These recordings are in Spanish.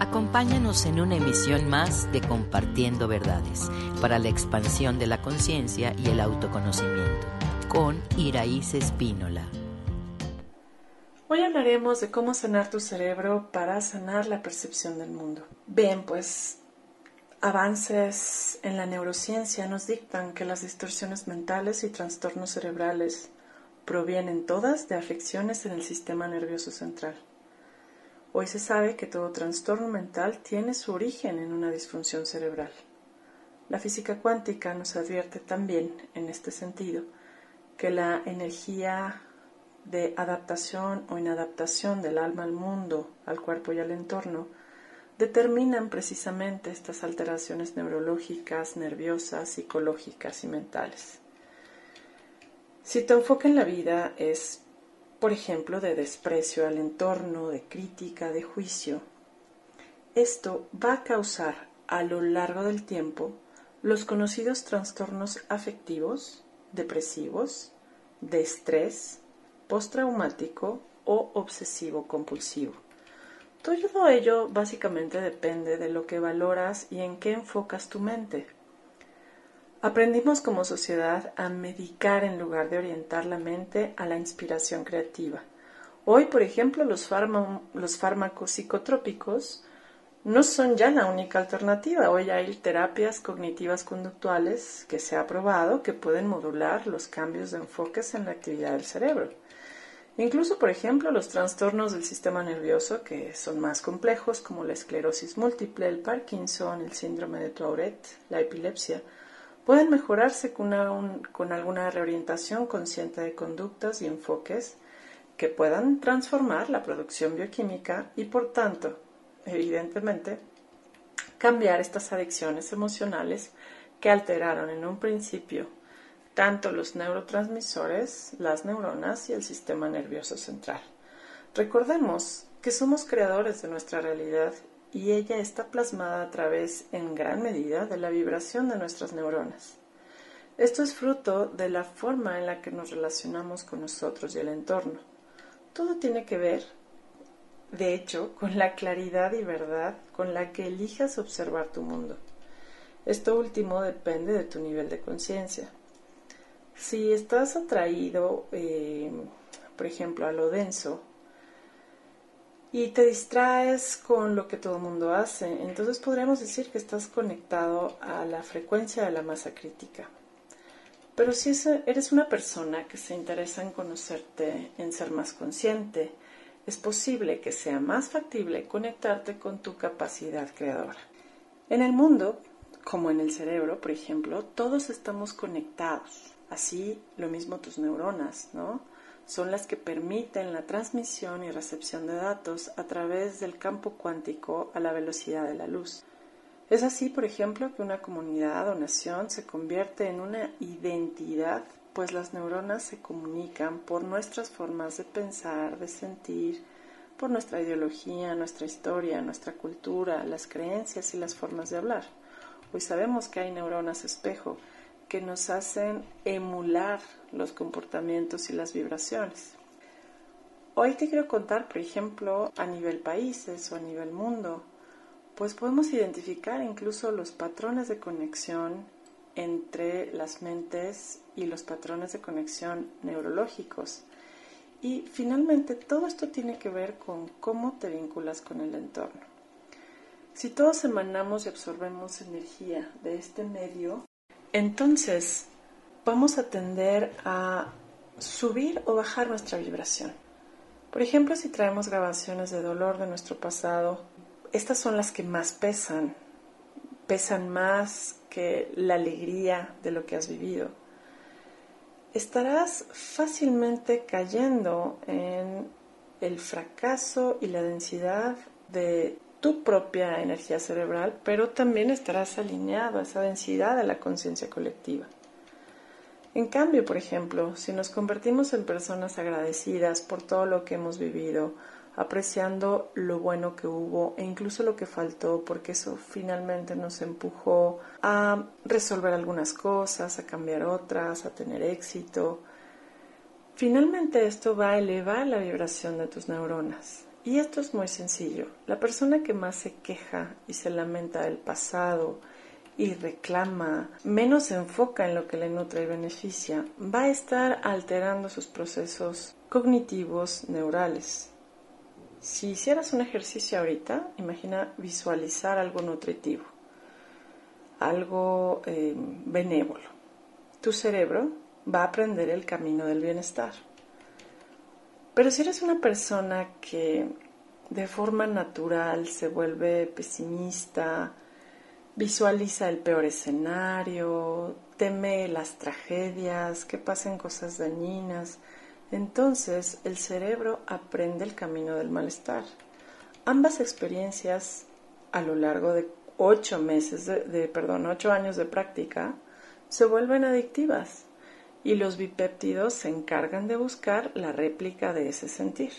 Acompáñanos en una emisión más de Compartiendo Verdades para la expansión de la conciencia y el autoconocimiento con Iraíz Espínola. Hoy hablaremos de cómo sanar tu cerebro para sanar la percepción del mundo. Bien, pues avances en la neurociencia nos dictan que las distorsiones mentales y trastornos cerebrales provienen todas de afecciones en el sistema nervioso central. Hoy se sabe que todo trastorno mental tiene su origen en una disfunción cerebral. La física cuántica nos advierte también, en este sentido, que la energía de adaptación o inadaptación del alma al mundo, al cuerpo y al entorno, determinan precisamente estas alteraciones neurológicas, nerviosas, psicológicas y mentales. Si tu enfoque en la vida es, por ejemplo, de desprecio al entorno, de crítica, de juicio, esto va a causar a lo largo del tiempo los conocidos trastornos afectivos, depresivos, de estrés, postraumático o obsesivo compulsivo. Todo ello básicamente depende de lo que valoras y en qué enfocas tu mente. Aprendimos como sociedad a medicar en lugar de orientar la mente a la inspiración creativa. Hoy, por ejemplo, los, fármacos psicotrópicos no son ya la única alternativa. Hoy hay terapias cognitivas conductuales que se ha probado que pueden modular los cambios de enfoques en la actividad del cerebro. Incluso, por ejemplo, los trastornos del sistema nervioso, que son más complejos, como la esclerosis múltiple, el Parkinson, el síndrome de Tourette, la epilepsia, pueden mejorarse con, con alguna reorientación consciente de conductas y enfoques que puedan transformar la producción bioquímica y, por tanto, evidentemente, cambiar estas adicciones emocionales que alteraron en un principio tanto los neurotransmisores, las neuronas y el sistema nervioso central. Recordemos que somos creadores de nuestra realidad y ella está plasmada a través, en gran medida, de la vibración de nuestras neuronas. Esto es fruto de la forma en la que nos relacionamos con nosotros y el entorno. Todo tiene que ver de hecho, con la claridad y verdad con la que elijas observar tu mundo. Esto último depende de tu nivel de conciencia. Si estás atraído, eh, por ejemplo, a lo denso, y te distraes con lo que todo el mundo hace, entonces podríamos decir que estás conectado a la frecuencia de la masa crítica. Pero si eres una persona que se interesa en conocerte, en ser más consciente, es posible que sea más factible conectarte con tu capacidad creadora. En el mundo, como en el cerebro, por ejemplo, todos estamos conectados. Así, lo mismo tus neuronas, ¿no? Son las que permiten la transmisión y recepción de datos a través del campo cuántico a la velocidad de la luz. Es así, por ejemplo, que una comunidad o nación se convierte en una identidad pues las neuronas se comunican por nuestras formas de pensar, de sentir, por nuestra ideología, nuestra historia, nuestra cultura, las creencias y las formas de hablar. Hoy sabemos que hay neuronas espejo que nos hacen emular los comportamientos y las vibraciones. Hoy te quiero contar, por ejemplo, a nivel países o a nivel mundo, pues podemos identificar incluso los patrones de conexión entre las mentes y los patrones de conexión neurológicos. Y finalmente todo esto tiene que ver con cómo te vinculas con el entorno. Si todos emanamos y absorbemos energía de este medio, entonces vamos a tender a subir o bajar nuestra vibración. Por ejemplo, si traemos grabaciones de dolor de nuestro pasado, estas son las que más pesan, pesan más que la alegría de lo que has vivido. Estarás fácilmente cayendo en el fracaso y la densidad de tu propia energía cerebral, pero también estarás alineado a esa densidad de la conciencia colectiva. En cambio, por ejemplo, si nos convertimos en personas agradecidas por todo lo que hemos vivido, apreciando lo bueno que hubo e incluso lo que faltó, porque eso finalmente nos empujó a resolver algunas cosas, a cambiar otras, a tener éxito. Finalmente esto va a elevar la vibración de tus neuronas Y esto es muy sencillo. La persona que más se queja y se lamenta del pasado y reclama, menos se enfoca en lo que le nutre y beneficia, va a estar alterando sus procesos cognitivos neurales. Si hicieras un ejercicio ahorita, imagina visualizar algo nutritivo, algo eh, benévolo. Tu cerebro va a aprender el camino del bienestar. Pero si eres una persona que de forma natural se vuelve pesimista, visualiza el peor escenario, teme las tragedias, que pasen cosas dañinas, entonces el cerebro aprende el camino del malestar. Ambas experiencias a lo largo de ocho meses de, perdón, ocho años de práctica se vuelven adictivas y los bipéptidos se encargan de buscar la réplica de ese sentir.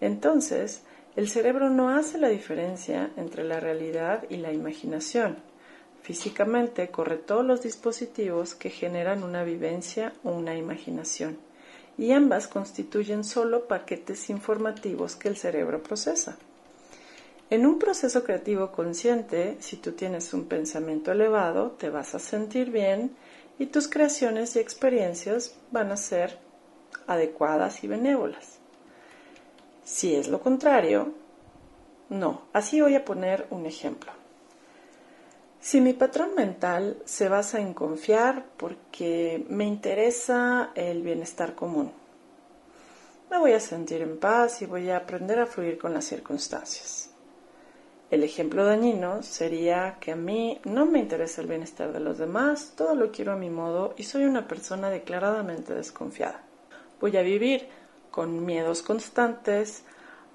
Entonces, el cerebro no hace la diferencia entre la realidad y la imaginación. Físicamente corre todos los dispositivos que generan una vivencia o una imaginación, y ambas constituyen solo paquetes informativos que el cerebro procesa. En un proceso creativo consciente, si tú tienes un pensamiento elevado, te vas a sentir bien y tus creaciones y experiencias van a ser adecuadas y benévolas. Si es lo contrario, no. Así voy a poner un ejemplo. Si mi patrón mental se basa en confiar porque me interesa el bienestar común, me voy a sentir en paz y voy a aprender a fluir con las circunstancias. El ejemplo dañino sería que a mí no me interesa el bienestar de los demás, todo lo quiero a mi modo y soy una persona declaradamente desconfiada. Voy a vivir con miedos constantes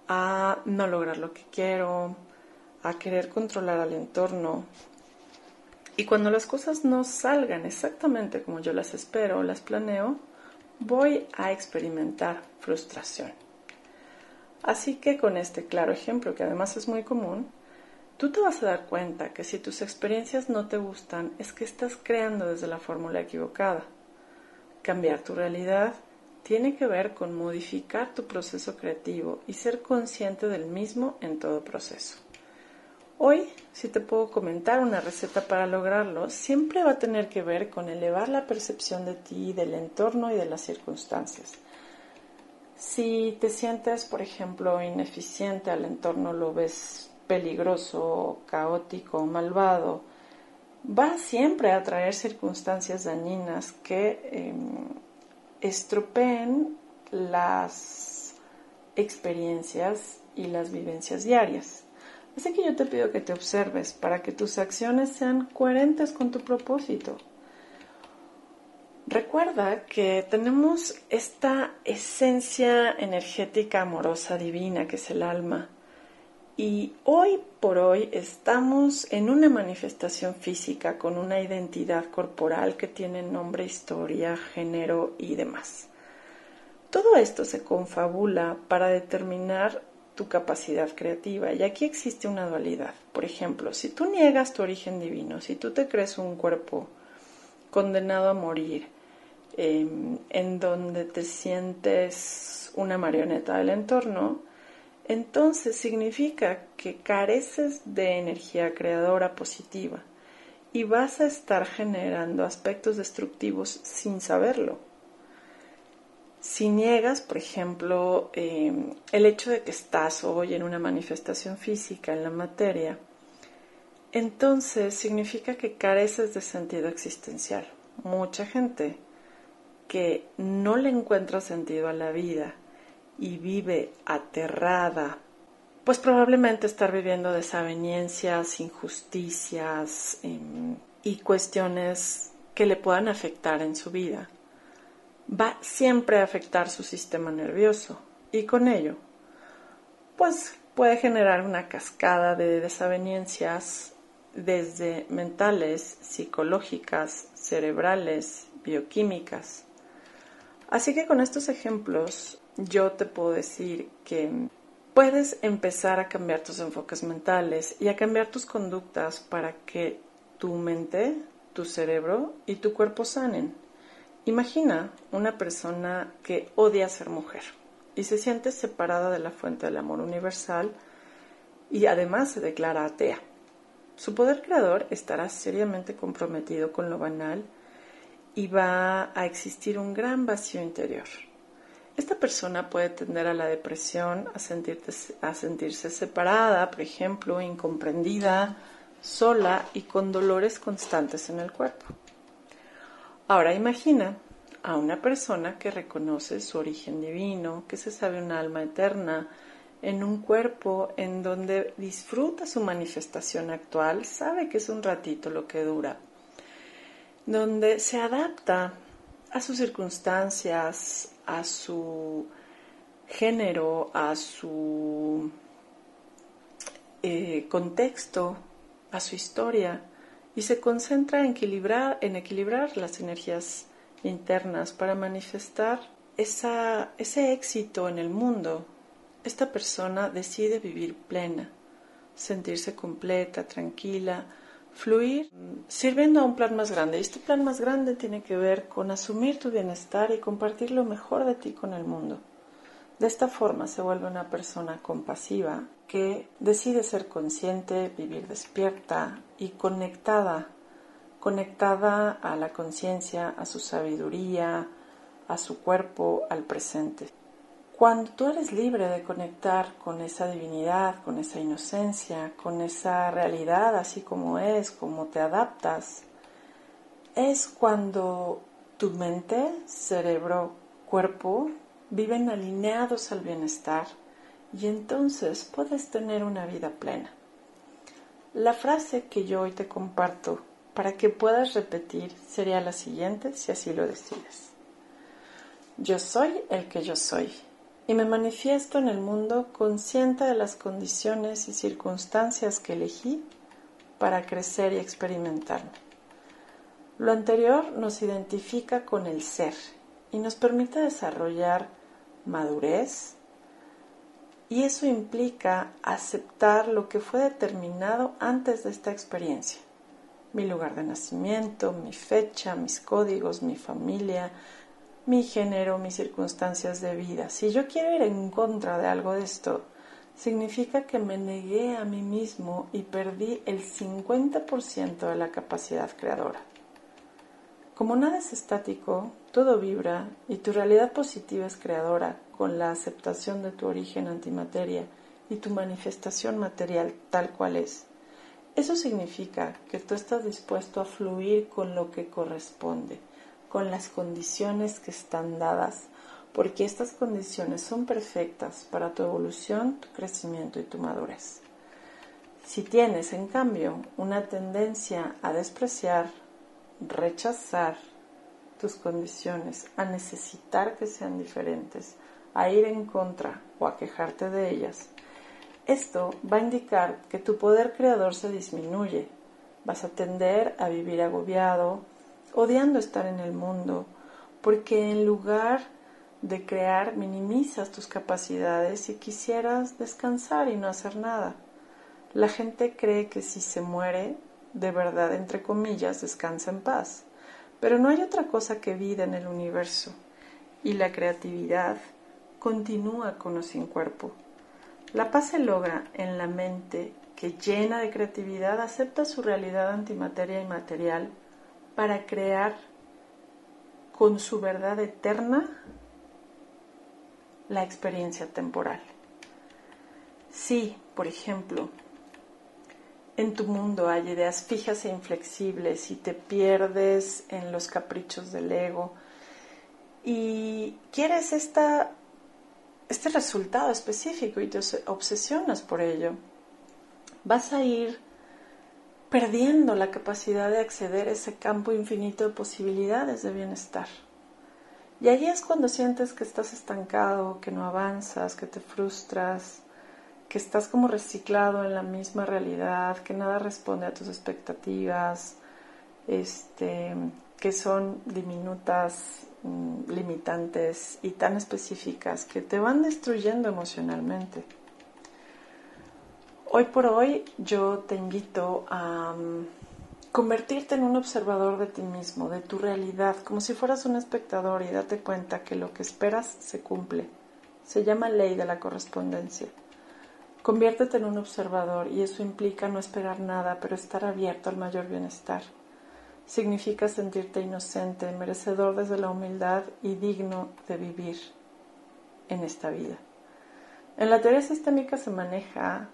a no lograr lo que quiero, a querer controlar al entorno. Y cuando las cosas no salgan exactamente como yo las espero o las planeo, voy a experimentar frustración. Así que con este claro ejemplo, que además es muy común, tú te vas a dar cuenta que si tus experiencias no te gustan es que estás creando desde la fórmula equivocada. Cambiar tu realidad tiene que ver con modificar tu proceso creativo y ser consciente del mismo en todo proceso. Hoy, si te puedo comentar una receta para lograrlo, siempre va a tener que ver con elevar la percepción de ti, del entorno y de las circunstancias. Si te sientes, por ejemplo, ineficiente al entorno, lo ves peligroso, caótico, malvado, va siempre a traer circunstancias dañinas que em, estropeen las experiencias y las vivencias diarias. Así que yo te pido que te observes para que tus acciones sean coherentes con tu propósito. Recuerda que tenemos esta esencia energética amorosa divina que es el alma. Y hoy por hoy estamos en una manifestación física con una identidad corporal que tiene nombre, historia, género y demás. Todo esto se confabula para determinar tu capacidad creativa y aquí existe una dualidad. Por ejemplo, si tú niegas tu origen divino, si tú te crees un cuerpo condenado a morir, em, en donde te sientes una marioneta del entorno, entonces significa que careces de energía creadora positiva y vas a estar generando aspectos destructivos sin saberlo. Si niegas, por ejemplo, em, el hecho de que estás hoy en una manifestación física en la materia, entonces significa que careces de sentido existencial. Mucha gente que no le encuentra sentido a la vida y vive aterrada, pues probablemente estar viviendo desavenencias, injusticias em, y cuestiones que le puedan afectar en su vida, va siempre a afectar su sistema nervioso y con ello, pues puede generar una cascada de desavenencias desde mentales, psicológicas, cerebrales, bioquímicas. Así que con estos ejemplos yo te puedo decir que puedes empezar a cambiar tus enfoques mentales y a cambiar tus conductas para que tu mente, tu cerebro y tu cuerpo sanen. Imagina una persona que odia ser mujer y se siente separada de la fuente del amor universal y además se declara atea. Su poder creador estará seriamente comprometido con lo banal y va a existir un gran vacío interior. Esta persona puede tender a la depresión, a, sentirse separada, por ejemplo, incomprendida, sola y con dolores constantes en el cuerpo. Ahora imagina a una persona que reconoce su origen divino, que se sabe un alma eterna, en un cuerpo en donde disfruta su manifestación actual, sabe que es un ratito lo que dura, donde se adapta a sus circunstancias, a su género, a su eh, contexto, a su historia y se concentra en equilibrar, en equilibrar las energías internas para manifestar esa, ese éxito en el mundo. Esta persona decide vivir plena, sentirse completa, tranquila, fluir sirviendo a un plan más grande. Y este plan más grande tiene que ver con asumir tu bienestar y compartir lo mejor de ti con el mundo. De esta forma se vuelve una persona compasiva que decide ser consciente, vivir despierta y conectada, conectada a la conciencia, a su sabiduría, a su cuerpo, al presente. Cuando tú eres libre de conectar con esa divinidad, con esa inocencia, con esa realidad así como es, como te adaptas, es cuando tu mente, cerebro, cuerpo viven alineados al bienestar y entonces puedes tener una vida plena. La frase que yo hoy te comparto para que puedas repetir sería la siguiente si así lo decides. Yo soy el que yo soy y me manifiesto en el mundo consciente de las condiciones y circunstancias que elegí para crecer y experimentarme. Lo anterior nos identifica con el ser y nos permite desarrollar madurez y eso implica aceptar lo que fue determinado antes de esta experiencia. Mi lugar de nacimiento, mi fecha, mis códigos, mi familia, mi género, mis circunstancias de vida. Si yo quiero ir en contra de algo de esto, significa que me negué a mí mismo y perdí el 50% de la capacidad creadora. Como nada es estático, todo vibra y tu realidad positiva es creadora con la aceptación de tu origen antimateria y tu manifestación material tal cual es. Eso significa que tú estás dispuesto a fluir con lo que corresponde con las condiciones que están dadas, porque estas condiciones son perfectas para tu evolución, tu crecimiento y tu madurez. Si tienes, en cambio, una tendencia a despreciar, rechazar tus condiciones, a necesitar que sean diferentes, a ir en contra o a quejarte de ellas, esto va a indicar que tu poder creador se disminuye. Vas a tender a vivir agobiado, odiando estar en el mundo, porque en lugar de crear minimizas tus capacidades y quisieras descansar y no hacer nada. La gente cree que si se muere, de verdad, entre comillas, descansa en paz. Pero no hay otra cosa que vida en el universo y la creatividad continúa con o sin cuerpo. La paz se logra en la mente que llena de creatividad acepta su realidad antimateria y material para crear con su verdad eterna la experiencia temporal. Si, por ejemplo, en tu mundo hay ideas fijas e inflexibles y te pierdes en los caprichos del ego y quieres esta, este resultado específico y te obsesionas por ello, vas a ir perdiendo la capacidad de acceder a ese campo infinito de posibilidades de bienestar. Y ahí es cuando sientes que estás estancado, que no avanzas, que te frustras, que estás como reciclado en la misma realidad, que nada responde a tus expectativas, este, que son diminutas, mm, limitantes y tan específicas que te van destruyendo emocionalmente. Hoy por hoy yo te invito a mm, convertirte en un observador de ti mismo, de tu realidad, como si fueras un espectador y date cuenta que lo que esperas se cumple, Se llama ley de la correspondencia. Conviértete en un observador y eso implica no esperar nada, pero estar abierto al mayor bienestar. Significa sentirte inocente, merecedor desde la humildad y digno de vivir en esta vida. En la teoría sistémica se maneja,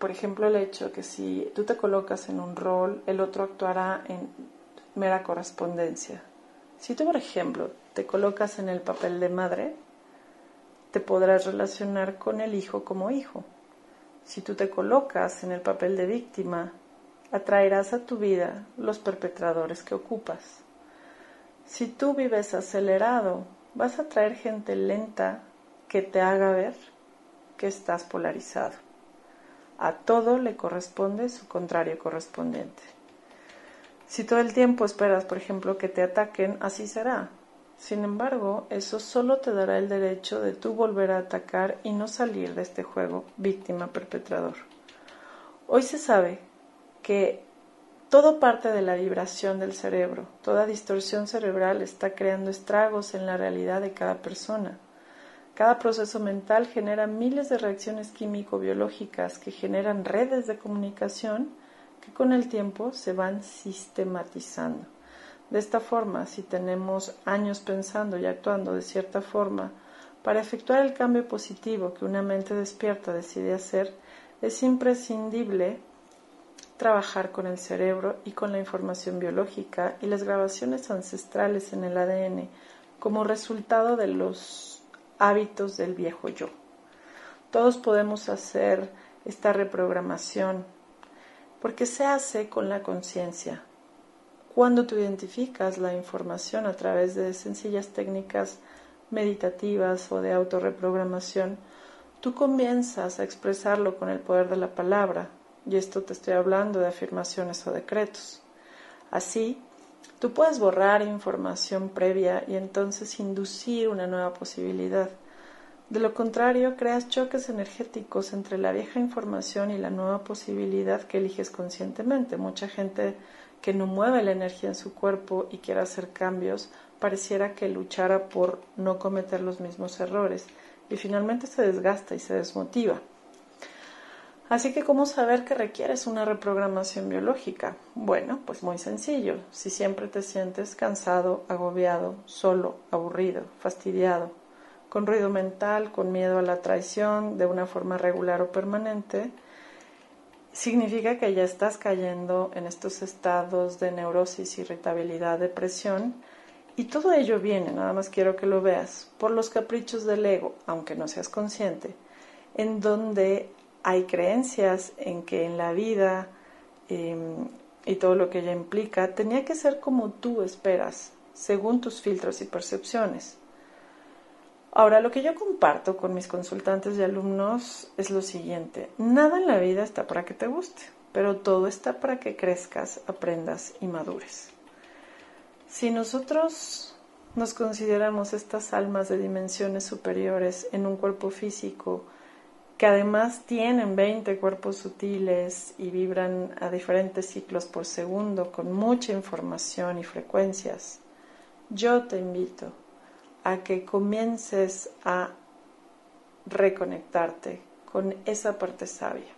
por ejemplo, el hecho que si tú te colocas en un rol, el otro actuará en mera correspondencia. Si tú, por ejemplo, te colocas en el papel de madre, te podrás relacionar con el hijo como hijo. Si tú te colocas en el papel de víctima, atraerás a tu vida los perpetradores que ocupas. Si tú vives acelerado, vas a traer gente lenta que te haga ver que estás polarizado. A todo le corresponde su contrario correspondiente. Si todo el tiempo esperas, por ejemplo, que te ataquen, así será. Sin embargo, eso solo te dará el derecho de tú volver a atacar y no salir de este juego víctima-perpetrador. Hoy se sabe que todo parte de la vibración del cerebro, toda distorsión cerebral está creando estragos en la realidad de cada persona. Cada proceso mental genera miles de reacciones químico-biológicas que generan redes de comunicación que con el tiempo se van sistematizando. De esta forma, si tenemos años pensando y actuando de cierta forma, para efectuar el cambio positivo que una mente despierta decide hacer, es imprescindible trabajar con el cerebro y con la información biológica y las grabaciones ancestrales en el ADN como resultado de los hábitos del viejo yo. Todos podemos hacer esta reprogramación porque se hace con la conciencia. Cuando tú identificas la información a través de sencillas técnicas meditativas o de autorreprogramación, tú comienzas a expresarlo con el poder de la palabra, y esto te estoy hablando de afirmaciones o decretos. Así, tú puedes borrar información previa y entonces inducir una nueva posibilidad. De lo contrario, creas choques energéticos entre la vieja información y la nueva posibilidad que eliges conscientemente. Mucha gente que no mueve la energía en su cuerpo y quiere hacer cambios, pareciera que luchara por no cometer los mismos errores y finalmente se desgasta y se desmotiva. Así que, ¿cómo saber que requieres una reprogramación biológica? Bueno, pues muy sencillo. Si siempre te sientes cansado, agobiado, solo, aburrido, fastidiado, con ruido mental, con miedo a la traición, de una forma regular o permanente, significa que ya estás cayendo en estos estados de neurosis, irritabilidad, depresión, y todo ello viene, nada más quiero que lo veas, por los caprichos del ego, aunque no seas consciente, en donde hay creencias en que en la vida em, y todo lo que ella implica tenía que ser como tú esperas, según tus filtros y percepciones. Ahora, lo que yo comparto con mis consultantes y alumnos es lo siguiente. Nada en la vida está para que te guste, pero todo está para que crezcas, aprendas y madures. Si nosotros nos consideramos estas almas de dimensiones superiores en un cuerpo físico, que además tienen 20 cuerpos sutiles y vibran a diferentes ciclos por segundo con mucha información y frecuencias, yo te invito a que comiences a reconectarte con esa parte sabia,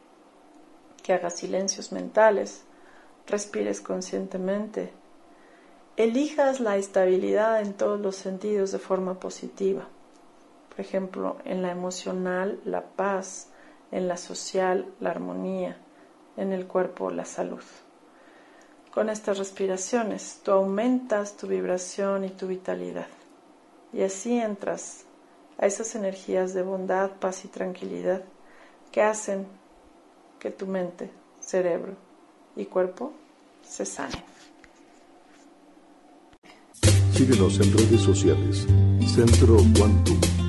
que hagas silencios mentales, respires conscientemente, elijas la estabilidad en todos los sentidos de forma positiva por ejemplo, en la emocional, la paz, en la social, la armonía, en el cuerpo, la salud. Con estas respiraciones, tú aumentas tu vibración y tu vitalidad. Y así entras a esas energías de bondad, paz y tranquilidad que hacen que tu mente, cerebro y cuerpo se sanen. Síguenos en redes sociales. Centro Quantum.